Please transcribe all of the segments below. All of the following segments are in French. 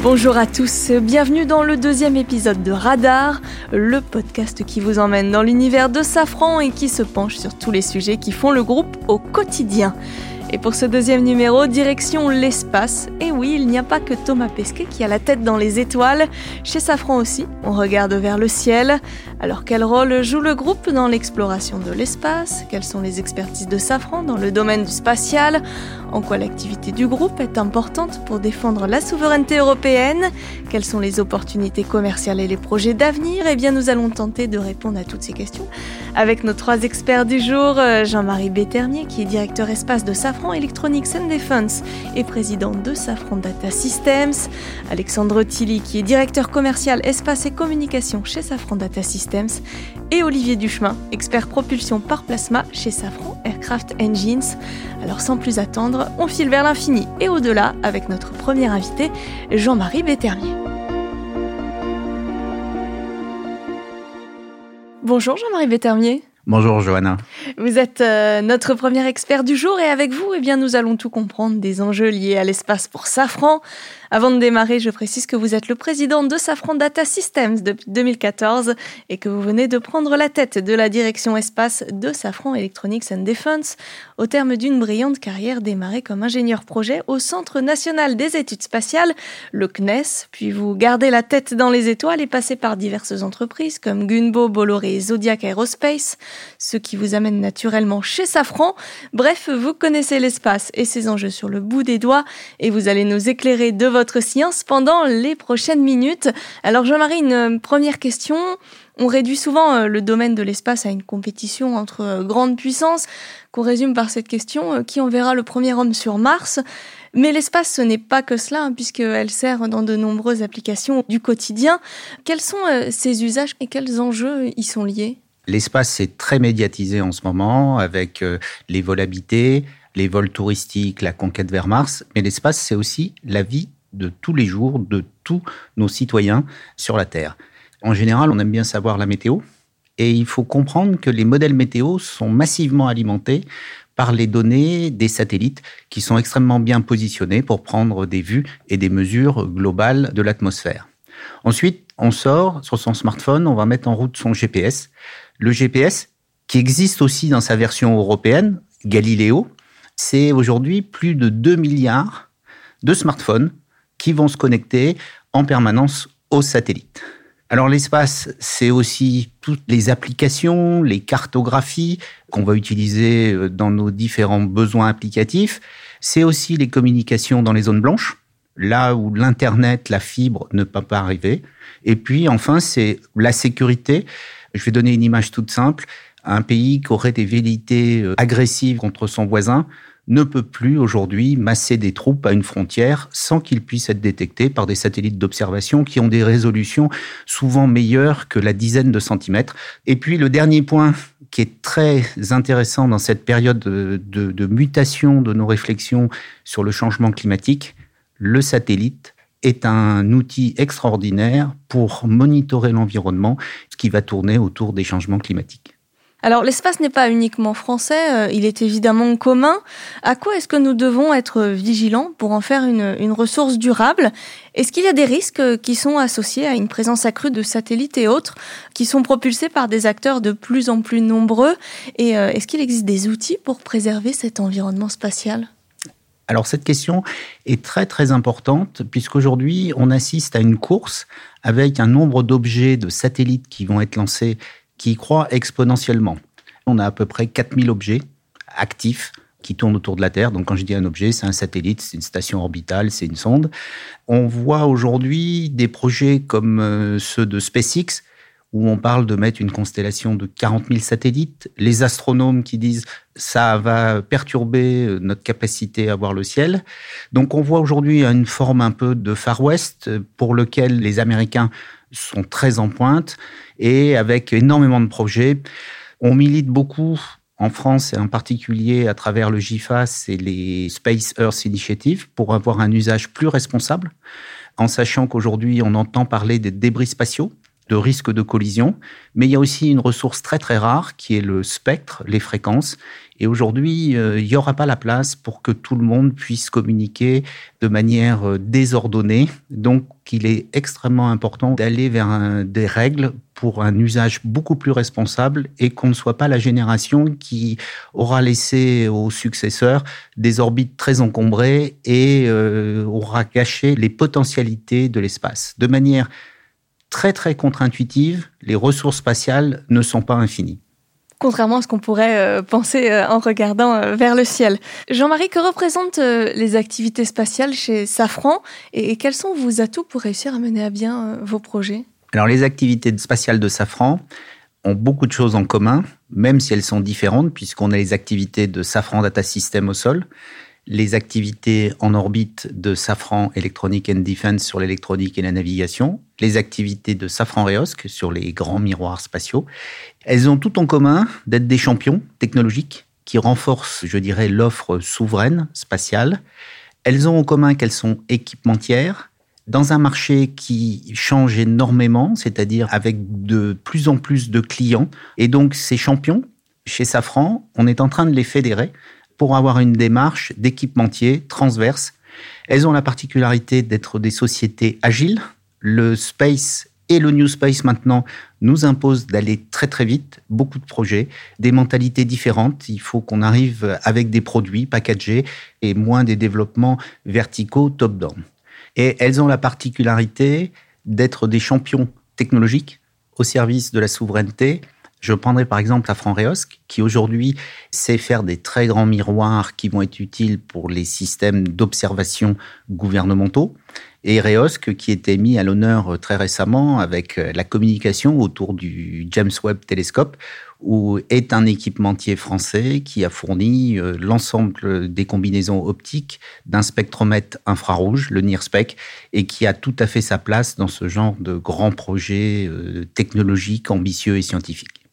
Bonjour à tous, bienvenue dans le deuxième épisode de Radar, le podcast qui vous emmène dans l'univers de Safran et qui se penche sur tous les sujets qui font le groupe au quotidien. Et pour ce deuxième numéro, direction l'espace. Et oui, il n'y a pas que Thomas Pesquet qui a la tête dans les étoiles. Chez Safran aussi, on regarde vers le ciel. Alors quel rôle joue le groupe dans l'exploration de l'espace? Quelles sont les expertises de Safran dans le domaine du spatial? En quoi l'activité du groupe est importante pour défendre la souveraineté européenne? Quelles sont les opportunités commerciales et les projets d'avenir? Eh bien, nous allons tenter de répondre à toutes ces questions avec nos trois experts du jour. Euh, Jean-Marie Béternier, qui est directeur espace de Safran Electronics and Defense et président de Safran Data Systems. Alexandre Tilly, qui est directeur commercial espace et communication chez Safran Data Systems. Et Olivier Duchemin, expert propulsion par plasma chez Safran Aircraft Engines. Alors sans plus attendre, on file vers l'infini et au-delà avec notre premier invité, Jean-Marie Béternier. Bonjour Jean-Marie Béternier. Bonjour Johanna. Vous êtes euh, notre premier expert du jour et avec vous, eh bien, nous allons tout comprendre des enjeux liés à l'espace pour Safran, avant de démarrer, je précise que vous êtes le président de Safran Data Systems depuis 2014 et que vous venez de prendre la tête de la direction espace de Safran Electronics and Defense au terme d'une brillante carrière démarrée comme ingénieur projet au Centre national des études spatiales, le CNES, puis vous gardez la tête dans les étoiles et passez par diverses entreprises comme Gunbo, Bolloré et Zodiac Aerospace, ce qui vous amène naturellement chez Safran. Bref, vous connaissez l'espace et ses enjeux sur le bout des doigts et vous allez nous éclairer de votre votre science pendant les prochaines minutes. Alors Jean-Marie, une euh, première question. On réduit souvent euh, le domaine de l'espace à une compétition entre euh, grandes puissances, qu'on résume par cette question qui enverra le premier homme sur Mars? Mais l'espace, ce n'est pas que cela, hein, puisqu'elle sert dans de nombreuses applications du quotidien. Quels sont ses usages et quels enjeux y sont liés? L'espace, c'est très médiatisé en ce moment, avec les vols habités, les vols touristiques, la conquête vers Mars. Mais l'espace, c'est aussi la vie de tous les jours de tous nos citoyens sur la Terre. En général, on aime bien savoir la météo, et il faut comprendre que les modèles météo sont massivement alimentés par les données des satellites qui sont extrêmement bien positionnés pour prendre des vues et des mesures globales de l'atmosphère. Ensuite, on sort sur son smartphone, on va mettre en route son GPS. Le GPS, qui existe aussi dans sa version européenne, Galileo, c'est aujourd'hui plus de 2 milliards de smartphones qui vont se connecter en permanence aux satellites. Alors l'espace, c'est aussi toutes les applications, les cartographies qu'on va utiliser euh, dans nos différents besoins applicatifs. C'est aussi les communications dans les zones blanches, là où l'Internet, la fibre ne peut pas arriver. Et puis enfin, c'est la sécurité. Je vais donner une image toute simple. Un pays qui aurait des velléités euh, agressives contre son voisin ne peut plus aujourd'hui masser des troupes à une frontière sans qu'ils puissent être détectés par des satellites d'observation qui ont des résolutions souvent meilleures que la dizaine de centimètres. Et puis le dernier point qui est très intéressant dans cette période de, mutation de nos réflexions sur le changement climatique, le satellite est un outil extraordinaire pour monitorer l'environnement, ce qui va tourner autour des changements climatiques. Alors l'espace n'est pas uniquement français, euh, il est évidemment commun. À quoi est-ce que nous devons être vigilants pour en faire une, ressource durable? Est-ce qu'il y a des risques qui sont associés à une présence accrue de satellites et autres qui sont propulsés par des acteurs de plus en plus nombreux? Et euh, est-ce qu'il existe des outils pour préserver cet environnement spatial? Alors cette question est très très importante puisqu'aujourd'hui on assiste à une course avec un nombre d'objets de satellites qui vont être lancés qui croît exponentiellement. On a à peu près 4000 objets actifs qui tournent autour de la Terre. Donc quand je dis un objet, c'est un satellite, c'est une station orbitale, c'est une sonde. On voit aujourd'hui des projets comme euh, ceux de SpaceX, où on parle de mettre une constellation de 40 000 satellites. Les astronomes qui disent ça va perturber euh, notre capacité à voir le ciel. Donc on voit aujourd'hui une forme un peu de Far West pour lequel les Américains sont très en pointe et avec énormément de projets. On milite beaucoup en France et en particulier à travers le GIFAS et les Space Earth Initiative pour avoir un usage plus responsable, en sachant qu'aujourd'hui on entend parler des débris spatiaux de risque de collision, mais il y a aussi une ressource très très rare qui est le spectre, les fréquences. Et aujourd'hui, euh, il n'y aura pas la place pour que tout le monde puisse communiquer de manière euh, désordonnée. Donc, il est extrêmement important d'aller vers des règles pour un usage beaucoup plus responsable et qu'on ne soit pas la génération qui aura laissé aux successeurs des orbites très encombrées et euh, aura gâché les potentialités de l'espace. De manière très très contre-intuitive, les ressources spatiales ne sont pas infinies. Contrairement à ce qu'on pourrait euh, penser euh, en regardant euh, vers le ciel. Jean-Marie, que représentent les activités spatiales chez Safran et quels sont vos atouts pour réussir à mener à bien vos projets? Alors les activités spatiales de Safran ont beaucoup de choses en commun, même si elles sont différentes, puisqu'on a les activités de Safran Data System au sol, les activités en orbite de Safran Electronic and Defense sur l'électronique et la navigation, les activités de Safran Reosc sur les grands miroirs spatiaux. Elles ont tout en commun d'être des champions technologiques qui renforcent, je dirais, l'offre souveraine spatiale. Elles ont en commun qu'elles sont équipementières dans un marché qui change énormément, c'est-à-dire avec de plus en plus de clients. Et donc ces champions, chez Safran, on est en train de les fédérer pour avoir une démarche d'équipementier transverse. Elles ont la particularité d'être des sociétés agiles. Le space et le new space maintenant nous imposent d'aller très très vite, beaucoup de projets, des mentalités différentes. Il faut qu'on arrive avec des produits packagés et moins des développements verticaux top-down. Et elles ont la particularité d'être des champions technologiques au service de la souveraineté je prendrai par exemple la Franreosc, qui aujourd'hui sait faire des très grands miroirs qui vont être utiles pour les systèmes d'observation gouvernementaux, et Reosc, qui était mis à l'honneur euh, très récemment avec euh, la communication autour du James Webb Telescope, où est un équipementier français qui a fourni euh, l'ensemble des combinaisons optiques d'un spectromètre infrarouge, le NIRSPEC, et qui a tout à fait sa place dans ce genre de grands projets technologiques, ambitieux et scientifiques.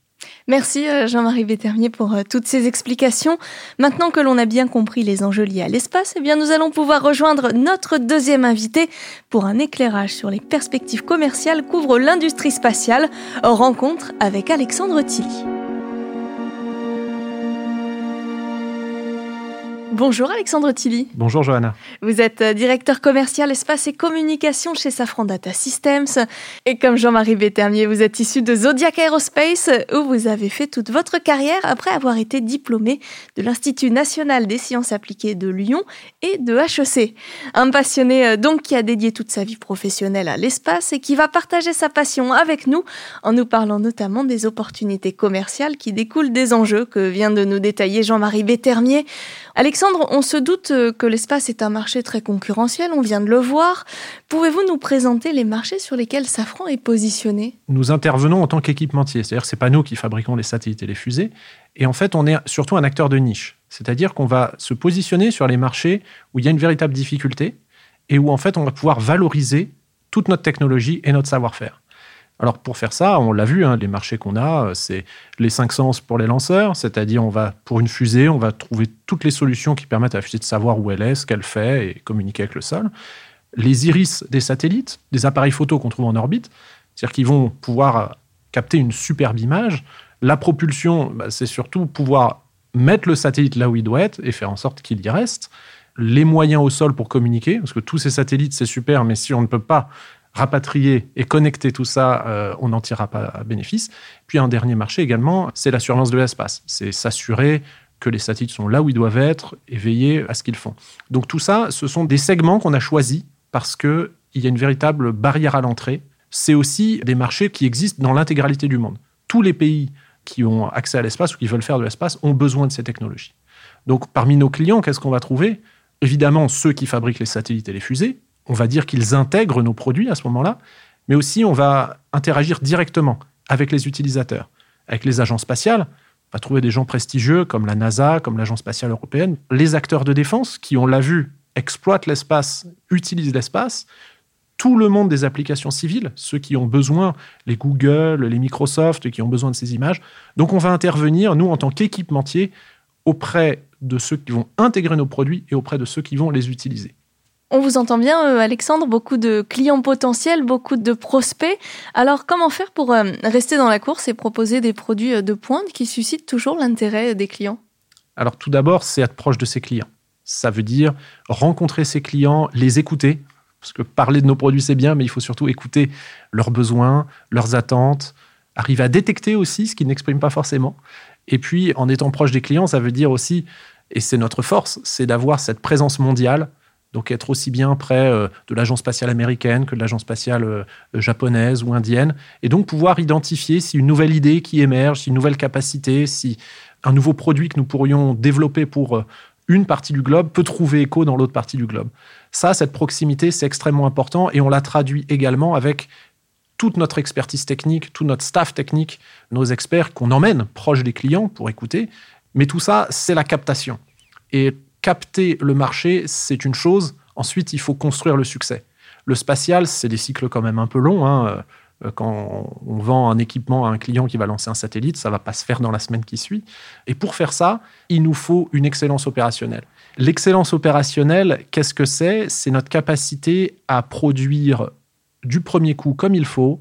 Merci euh, Jean-Marie Bétermier pour euh, toutes ces explications. Maintenant que l'on a bien compris les enjeux liés à l'espace, eh bien nous allons pouvoir rejoindre notre deuxième invité pour un éclairage sur les perspectives commerciales qu'ouvre l'industrie spatiale. Rencontre avec Alexandre Tilly. Bonjour Alexandre Tilly. Bonjour Johanna. Vous êtes euh, directeur commercial espace et communication chez Safran Data Systems. Et comme Jean-Marie Bétermier, vous êtes issu de Zodiac Aerospace où vous avez fait toute votre carrière après avoir été diplômé de l'Institut national des sciences appliquées de Lyon et de HEC. Un passionné euh, donc qui a dédié toute sa vie professionnelle à l'espace et qui va partager sa passion avec nous en nous parlant notamment des opportunités commerciales qui découlent des enjeux que vient de nous détailler Jean-Marie Bétermier. Alexandre, on se doute euh, que l'espace est un marché très concurrentiel, on vient de le voir. Pouvez-vous nous présenter les marchés sur lesquels Safran est positionné? Nous intervenons en tant qu'équipementier, c'est-à-dire c'est pas nous qui fabriquons les satellites et les fusées, et en fait on est surtout un acteur de niche, c'est-à-dire qu'on va se positionner sur les marchés où il y a une véritable difficulté et où en fait on va pouvoir valoriser toute notre technologie et notre savoir-faire. Alors pour faire ça, on l'a vu, hein, les marchés qu'on a, euh, c'est les cinq sens pour les lanceurs, c'est-à-dire on va pour une fusée, on va trouver toutes les solutions qui permettent à la fusée de savoir où elle est, ce qu'elle fait et communiquer avec le sol. Les iris des satellites, des appareils photo qu'on trouve en orbite, c'est-à-dire qu'ils vont pouvoir euh, capter une superbe image. La propulsion, bah, c'est surtout pouvoir mettre le satellite là où il doit être et faire en sorte qu'il y reste. Les moyens au sol pour communiquer, parce que tous ces satellites, c'est super, mais si on ne peut pas rapatrier et connecter tout ça, euh, on n'en tirera pas bénéfice. Puis un dernier marché également, c'est la surveillance de l'espace. C'est s'assurer que les satellites sont là où ils doivent être et veiller à ce qu'ils font. Donc tout ça, ce sont des segments qu'on a choisis parce qu'il y a une véritable barrière à l'entrée. C'est aussi des marchés qui existent dans l'intégralité du monde. Tous les pays qui ont accès à l'espace ou qui veulent faire de l'espace ont besoin de ces technologies. Donc parmi nos clients, qu'est-ce qu'on va trouver? Évidemment, ceux qui fabriquent les satellites et les fusées, on va dire qu'ils intègrent nos produits à ce moment-là, mais aussi on va interagir directement avec les utilisateurs, avec les agences spatiales. On va trouver des gens prestigieux comme la NASA, comme l'Agence spatiale européenne, les acteurs de défense qui, on l'a vu, exploitent l'espace, utilisent l'espace, tout le monde des applications civiles, ceux qui ont besoin, les Google, les Microsoft, qui ont besoin de ces images. Donc on va intervenir, nous, en tant qu'équipementier, auprès de ceux qui vont intégrer nos produits et auprès de ceux qui vont les utiliser. On vous entend bien, euh, Alexandre, beaucoup de clients potentiels, beaucoup de prospects. Alors, comment faire pour euh, rester dans la course et proposer des produits euh, de pointe qui suscitent toujours l'intérêt des clients? Alors, tout d'abord, c'est être proche de ses clients. Ça veut dire rencontrer ses clients, les écouter. Parce que parler de nos produits, c'est bien, mais il faut surtout écouter leurs besoins, leurs attentes, arriver à détecter aussi ce qu'ils n'expriment pas forcément. Et puis, en étant proche des clients, ça veut dire aussi, et c'est notre force, c'est d'avoir cette présence mondiale donc être aussi bien près euh, de l'agence spatiale américaine que de l'agence spatiale euh, japonaise ou indienne. Et donc pouvoir identifier si une nouvelle idée qui émerge, si une nouvelle capacité, si un nouveau produit que nous pourrions développer pour euh, une partie du globe peut trouver écho dans l'autre partie du globe. Ça, cette proximité, c'est extrêmement important et on la traduit également avec toute notre expertise technique, tout notre staff technique, nos experts qu'on emmène proche des clients pour écouter. Mais tout ça, c'est la captation. Et capter le marché, c'est une chose. Ensuite, il faut construire le succès. Le spatial, c'est des cycles quand même un peu longs. Hein. Euh, quand on vend un équipement à un client qui va lancer un satellite, ça va pas se faire dans la semaine qui suit. Et pour faire ça, il nous faut une excellence opérationnelle. L'excellence opérationnelle, qu'est-ce que c'est? C'est notre capacité à produire du premier coup comme il faut,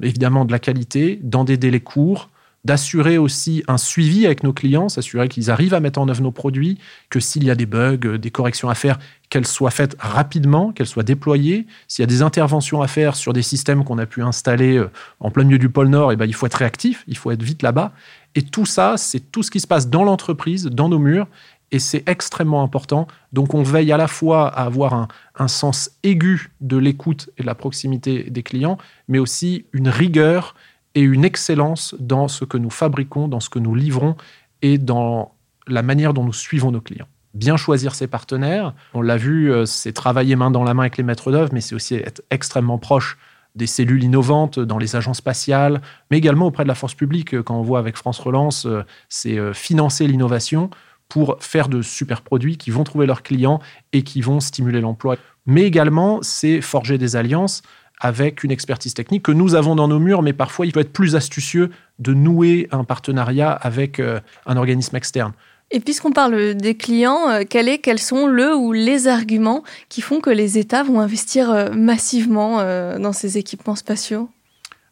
évidemment de la qualité, dans des délais courts, d'assurer aussi un suivi avec nos clients, s'assurer qu'ils arrivent à mettre en œuvre nos produits, que s'il y a des bugs, euh, des corrections à faire, qu'elles soient faites rapidement, qu'elles soient déployées. S'il y a des interventions à faire sur des systèmes qu'on a pu installer euh, en plein milieu du pôle Nord, et eh ben, il faut être réactif, il faut être vite là-bas. Et tout ça, c'est tout ce qui se passe dans l'entreprise, dans nos murs, et c'est extrêmement important. Donc on veille à la fois à avoir un, un sens aigu de l'écoute et de la proximité des clients, mais aussi une rigueur et une excellence dans ce que nous fabriquons, dans ce que nous livrons et dans la manière dont nous suivons nos clients. Bien choisir ses partenaires, on l'a vu, euh, c'est travailler main dans la main avec les maîtres d'œuvre, mais c'est aussi être extrêmement proche des cellules innovantes dans les agences spatiales, mais également auprès de la force publique. Quand on voit avec France Relance, euh, c'est euh, financer l'innovation pour faire de super produits qui vont trouver leurs clients et qui vont stimuler l'emploi. Mais également, c'est forger des alliances avec une expertise technique que nous avons dans nos murs, mais parfois il peut être plus astucieux de nouer un partenariat avec euh, un organisme externe. Et puisqu'on parle des clients, euh, quel est, quels sont le ou les arguments qui font que les États vont investir euh, massivement dans ces équipements spatiaux?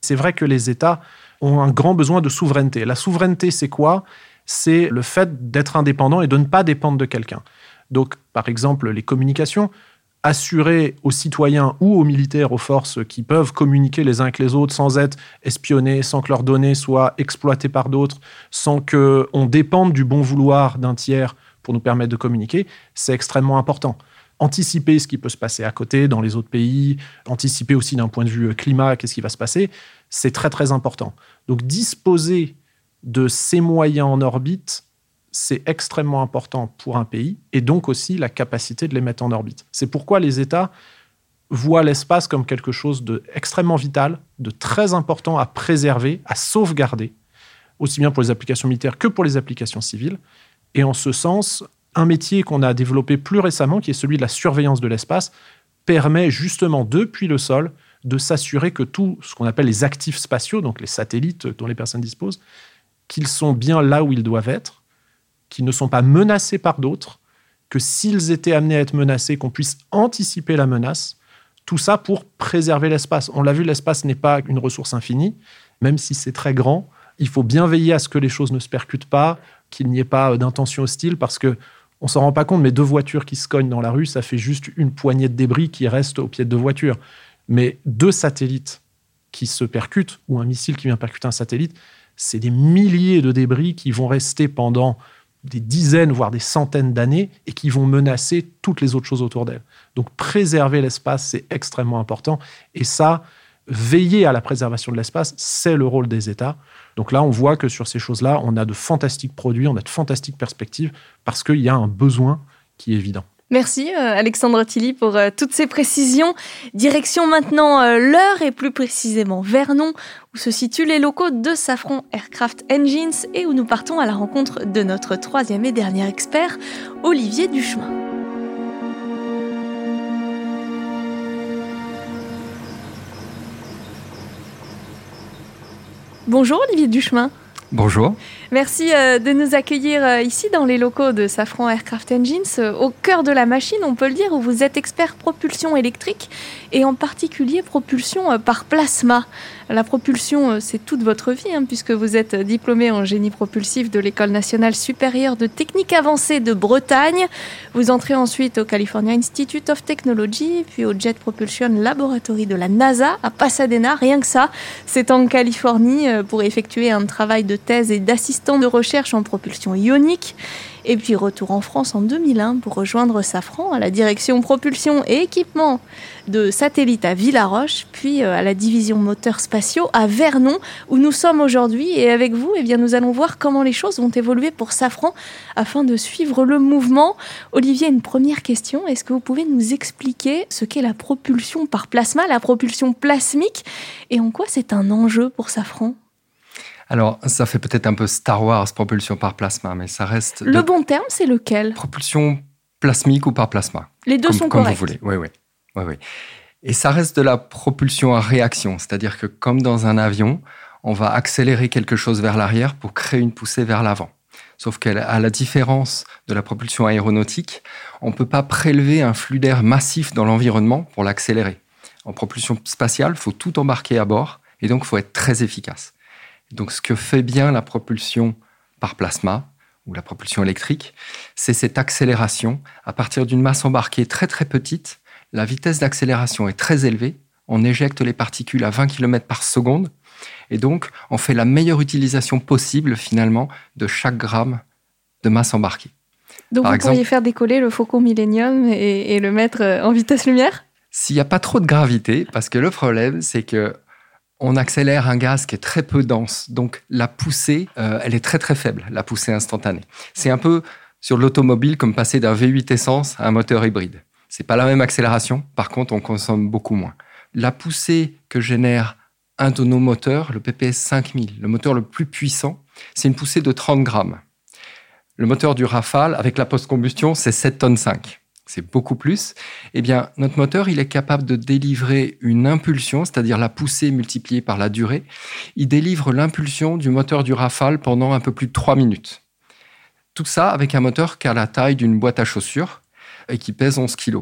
C'est vrai que les États ont un grand besoin de souveraineté. La souveraineté, c'est quoi? C'est le fait d'être indépendant et de ne pas dépendre de quelqu'un. Donc, par exemple, les communications assurer aux citoyens ou aux militaires, aux forces qui peuvent communiquer les uns avec les autres sans être espionnés, sans que leurs données soient exploitées par d'autres, sans qu'on dépende du bon vouloir d'un tiers pour nous permettre de communiquer, c'est extrêmement important. Anticiper ce qui peut se passer à côté, dans les autres pays, anticiper aussi d'un point de vue climat, qu'est-ce qui va se passer, c'est très très important. Donc disposer de ces moyens en orbite, c'est extrêmement important pour un pays et donc aussi la capacité de les mettre en orbite. C'est pourquoi les États voient l'espace comme quelque chose d'extrêmement vital, de très important à préserver, à sauvegarder, aussi bien pour les applications militaires que pour les applications civiles. Et en ce sens, un métier qu'on a développé plus récemment, qui est celui de la surveillance de l'espace, permet justement depuis le sol de s'assurer que tout ce qu'on appelle les actifs spatiaux, donc les satellites dont les personnes disposent, qu'ils sont bien là où ils doivent être, qui ne sont pas menacés par d'autres, que s'ils étaient amenés à être menacés, qu'on puisse anticiper la menace. Tout ça pour préserver l'espace. On l'a vu, l'espace n'est pas une ressource infinie, même si c'est très grand. Il faut bien veiller à ce que les choses ne se percutent pas, qu'il n'y ait pas euh, d'intention hostile, parce que on s'en rend pas compte, mais deux voitures qui se cognent dans la rue, ça fait juste une poignée de débris qui restent au pied de deux voitures. Mais deux satellites qui se percutent, ou un missile qui vient percuter un satellite, c'est des milliers de débris qui vont rester pendant des dizaines, voire des centaines d'années et qui vont menacer toutes les autres choses autour d'elle. Donc préserver l'espace, c'est extrêmement important. Et ça, veiller à la préservation de l'espace, c'est le rôle des États. Donc là, on voit que sur ces choses-là, on a de fantastiques produits, on a de fantastiques perspectives, parce qu'il y a un besoin qui est évident. Merci euh, Alexandre Tilly pour euh, toutes ces précisions. Direction maintenant euh, l'heure et plus précisément Vernon où se situent les locaux de Safran Aircraft Engines et où nous partons à la rencontre de notre troisième et dernier expert, Olivier Duchemin. Bonjour Olivier Duchemin. Bonjour. Merci euh, de nous accueillir euh, ici dans les locaux de Safran Aircraft Engines, euh, au cœur de la machine, on peut le dire, où vous êtes expert propulsion électrique et en particulier propulsion par plasma. La propulsion, c'est toute votre vie, hein, puisque vous êtes diplômé en génie propulsif de l'École nationale supérieure de technique avancée de Bretagne. Vous entrez ensuite au California Institute of Technology, puis au Jet Propulsion Laboratory de la NASA à Pasadena. Rien que ça, c'est en Californie pour effectuer un travail de thèse et d'assistant de recherche en propulsion ionique. Et puis retour en France en 2001 pour rejoindre Safran à la direction propulsion et équipement de satellites à Villaroche, puis euh, à la division moteurs spatiaux à Vernon, où nous sommes aujourd'hui. Et avec vous, eh bien, nous allons voir comment les choses vont évoluer pour Safran afin de suivre le mouvement. Olivier, une première question. Est-ce que vous pouvez nous expliquer ce qu'est la propulsion par plasma, la propulsion plasmique, et en quoi c'est un enjeu pour Safran? Alors, ça fait peut-être un peu Star Wars, propulsion par plasma, mais ça reste. Le bon terme, c'est lequel? Propulsion plasmique ou par plasma. Les deux sont comme corrects. Comme vous voulez, oui, oui. oui, oui. Et ça reste de la propulsion à réaction, c'est-à-dire que comme dans un avion, on va accélérer quelque chose vers l'arrière pour créer une poussée vers l'avant. Sauf qu'à la différence de la propulsion aéronautique, on ne peut pas prélever un flux d'air massif dans l'environnement pour l'accélérer. En propulsion spatiale, il faut tout embarquer à bord et donc il faut être très efficace. Donc ce que fait bien la propulsion par plasma ou la propulsion électrique, c'est cette accélération. À partir d'une masse embarquée très très petite, la vitesse d'accélération est très élevée. On éjecte les particules à 20 km par seconde. Et donc, on fait la meilleure utilisation possible finalement de chaque gramme de masse embarquée. Donc, vous pourriez faire décoller le Faucon Millennium et, et le mettre euh, en vitesse lumière? S'il n'y a pas trop de gravité, parce que le problème, c'est que on accélère un gaz qui est très peu dense. Donc la poussée, euh, elle est très très faible, la poussée instantanée. C'est un peu sur l'automobile comme passer d'un V8 essence à un moteur hybride. C'est pas la même accélération, par contre on consomme beaucoup moins. La poussée que génère un de nos moteurs, le PPS 5000, le moteur le plus puissant, c'est une poussée de 30 grammes. Le moteur du Rafale, avec la post-combustion, c'est 7 tonnes 5 c'est beaucoup plus, eh bien, notre moteur, il est capable de délivrer une impulsion, c'est-à-dire la poussée multipliée par la durée. Il délivre l'impulsion du moteur du Rafale pendant un peu plus de 3 minutes. Tout ça avec un moteur qui a la taille d'une boîte à chaussures et qui pèse 11 kg.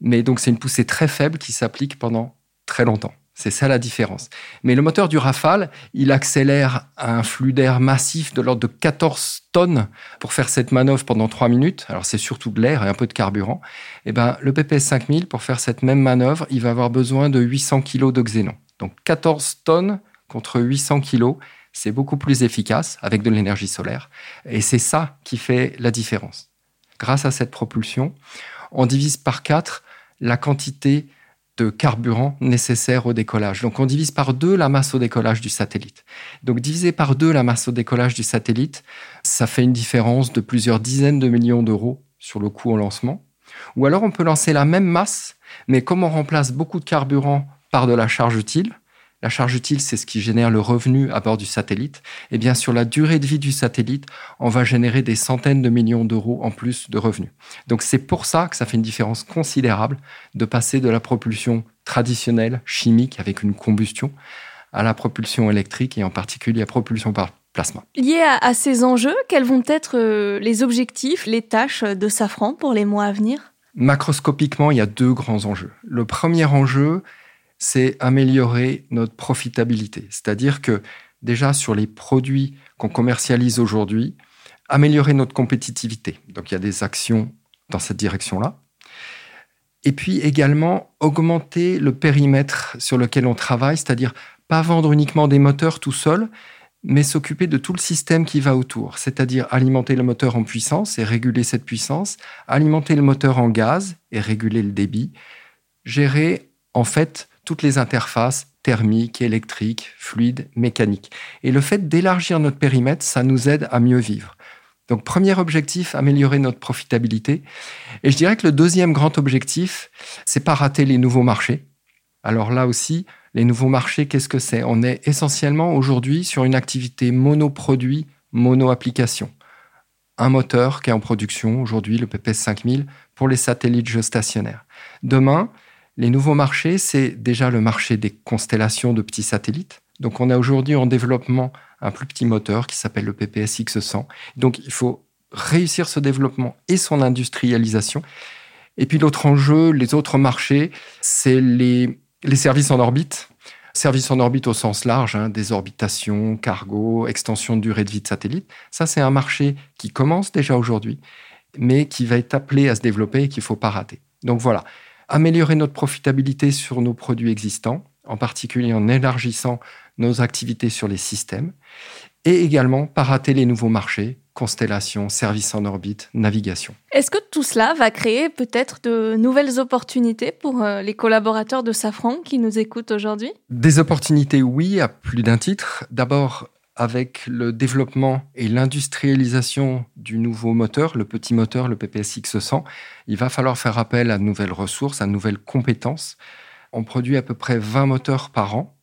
Mais donc, c'est une poussée très faible qui s'applique pendant très longtemps. C'est ça la différence. Mais le moteur du Rafale, il accélère un flux d'air massif de l'ordre de 14 tonnes pour faire cette manœuvre pendant 3 minutes. Alors c'est surtout de l'air et un peu de carburant. Et eh ben, le PPS 5000, pour faire cette même manœuvre, il va avoir besoin de 800 kg de xénon. Donc 14 tonnes contre 800 kg, c'est beaucoup plus efficace avec de l'énergie solaire. Et c'est ça qui fait la différence. Grâce à cette propulsion, on divise par 4 la quantité de carburant nécessaire au décollage. Donc on divise par deux la masse au décollage du satellite. Donc diviser par deux la masse au décollage du satellite, ça fait une différence de plusieurs dizaines de millions d'euros sur le coût au lancement. Ou alors on peut lancer la même masse, mais comme on remplace beaucoup de carburant par de la charge utile, la charge utile, c'est ce qui génère le revenu à bord du satellite. Et bien, sur la durée de vie du satellite, on va générer des centaines de millions d'euros en plus de revenus. Donc, c'est pour ça que ça fait une différence considérable de passer de la propulsion traditionnelle, chimique, avec une combustion, à la propulsion électrique et en particulier à propulsion par plasma. Lié à, ces enjeux, quels vont être euh, les objectifs, les tâches de Safran pour les mois à venir? Macroscopiquement, il y a deux grands enjeux. Le premier enjeu, c'est améliorer notre profitabilité. C'est-à-dire que déjà sur les produits qu'on commercialise aujourd'hui, améliorer notre compétitivité. Donc il y a des actions dans cette direction-là. Et puis également augmenter le périmètre sur lequel on travaille, c'est-à-dire pas vendre uniquement des moteurs tout seul, mais s'occuper de tout le système qui va autour, c'est-à-dire alimenter le moteur en puissance et réguler cette puissance, alimenter le moteur en gaz et réguler le débit, gérer en fait toutes les interfaces thermiques, électriques, fluides, mécaniques. Et le fait d'élargir notre périmètre, ça nous aide à mieux vivre. Donc, premier objectif, améliorer notre profitabilité. Et je dirais que le deuxième grand objectif, c'est pas rater les nouveaux marchés. Alors là aussi, les nouveaux marchés, qu'est-ce que c'est? On est essentiellement aujourd'hui sur une activité monoproduit, mono-application. Un moteur qui est en production aujourd'hui, le PPS 5000, pour les satellites géostationnaires. Demain, les nouveaux marchés, c'est déjà le marché des constellations de petits satellites, Donc on a aujourd'hui en développement un plus petit moteur qui s'appelle le PPS X100. Donc il faut réussir ce développement et son industrialisation. Et puis l'autre enjeu, les autres marchés, c'est les, les services en orbite. Services en orbite au sens large, hein, des orbitations, cargo, extension de durée de vie de satellite. Ça, c'est un marché qui commence déjà aujourd'hui, mais qui va être appelé à se développer et qu'il ne faut pas rater. Donc voilà, améliorer notre profitabilité sur nos produits existants, en particulier en élargissant nos activités sur les systèmes, et également pas rater les nouveaux marchés, constellation, services en orbite, navigation. Est-ce que tout cela va créer peut-être de nouvelles opportunités pour euh, les collaborateurs de Safran qui nous écoutent aujourd'hui? Des opportunités, oui, à plus d'un titre. D'abord, avec le développement et l'industrialisation du nouveau moteur, le petit moteur, le PPSX 100, il va falloir faire appel à de nouvelles ressources, à de nouvelles compétences. On produit à peu près 20 moteurs par an.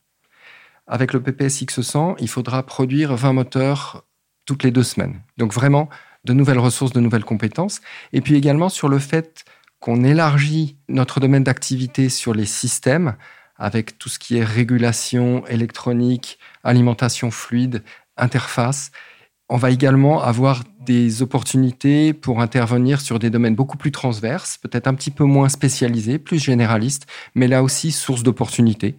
Avec le PPSX 100, il faudra produire 20 moteurs toutes les deux semaines. Donc vraiment, de nouvelles ressources, de nouvelles compétences. Et puis également sur le fait qu'on élargit notre domaine d'activité sur les systèmes avec tout ce qui est régulation électronique, alimentation fluide, interface. On va également avoir des opportunités pour intervenir sur des domaines beaucoup plus transverses, peut-être un petit peu moins spécialisés, plus généralistes, mais là aussi source d'opportunités.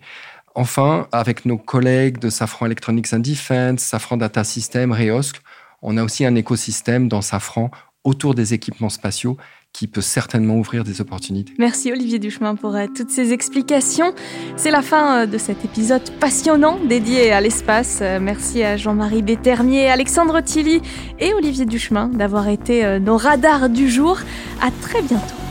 Enfin, avec nos collègues de Safran Electronics and Defense, Safran Data System, Reosc, on a aussi un écosystème dans Safran autour des équipements spatiaux qui peut certainement ouvrir des opportunités. Merci Olivier Duchemin pour euh, toutes ces explications. C'est la fin euh, de cet épisode passionnant dédié à l'espace. Euh, merci à Jean-Marie Bétermier, Alexandre Tilly et Olivier Duchemin d'avoir été nos radars du jour. À très bientôt.